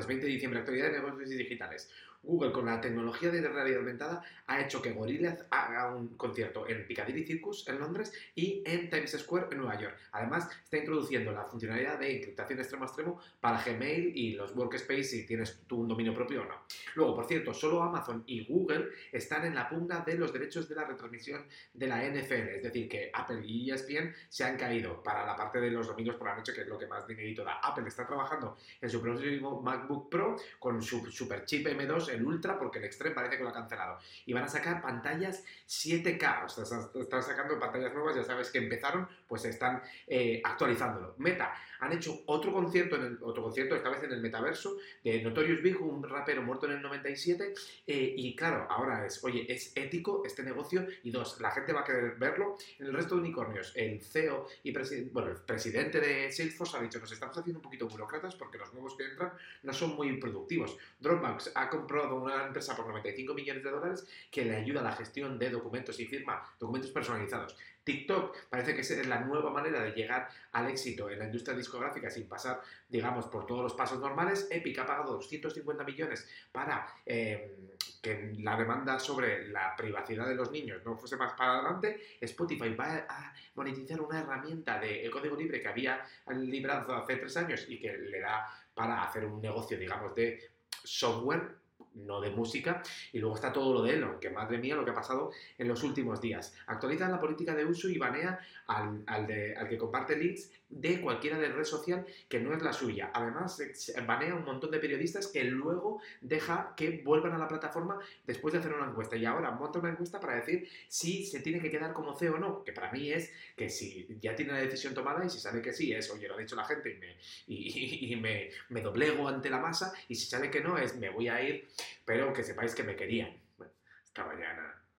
Martes 20 de diciembre, actualidad de negocios digitales. Google, con la tecnología de realidad aumentada, ha hecho que Gorillaz haga un concierto en Piccadilly Circus en Londres y en Times Square en Nueva York. Además, está introduciendo la funcionalidad de encriptación extremo a extremo para Gmail y los Workspace si tienes tú un dominio propio o no. Luego, por cierto, solo Amazon y Google están en la pugna de los derechos de la retransmisión de la NFL, es decir, que Apple y ESPN se han caído para la parte de los domingos por la noche, que es lo que más dinerito da. Apple está trabajando en su próximo MacBook Pro con su super chip M2 el Ultra, porque el Extreme parece que lo ha cancelado. Y van a sacar pantallas 7K, o sea, están sacando pantallas nuevas, ya sabes que empezaron, pues están eh, actualizándolo. Meta, han hecho otro concierto, en el, otro concierto, esta vez en el metaverso, de Notorious Big, un rapero muerto en el 97, eh, y claro, ahora es, oye, es ético este negocio, y dos, la gente va a querer verlo. En el resto de unicornios, el CEO y bueno, el presidente de Salesforce ha dicho, nos estamos haciendo un poquito burocratas porque los nuevos que entran no son muy productivos. Dropbox ha comprado una empresa por 95 millones de dólares que le ayuda a la gestión de documentos y firma documentos personalizados. TikTok parece que es la nueva manera de llegar al éxito en la industria discográfica sin pasar, digamos, por todos los pasos normales. Epic ha pagado 250 millones para eh, que la demanda sobre la privacidad de los niños no fuese más para adelante. Spotify va a monetizar una herramienta de código libre que había librado hace tres años y que le da para hacer un negocio, digamos, de software no de música. Y luego está todo lo de Elon, que madre mía lo que ha pasado en los últimos días. Actualiza la política de uso y banea al, al, de, al que comparte links de cualquiera de red social que no es la suya. Además, banea un montón de periodistas que luego deja que vuelvan a la plataforma después de hacer una encuesta. Y ahora monta una encuesta para decir si se tiene que quedar como CEO o no. Que para mí es que si ya tiene la decisión tomada y si sabe que sí, es, oye, lo ha dicho la gente y me, y, me, me doblego ante la masa. Y si sabe que no, es, me voy a ir, pero que sepáis que me querían. Bueno, esta mañana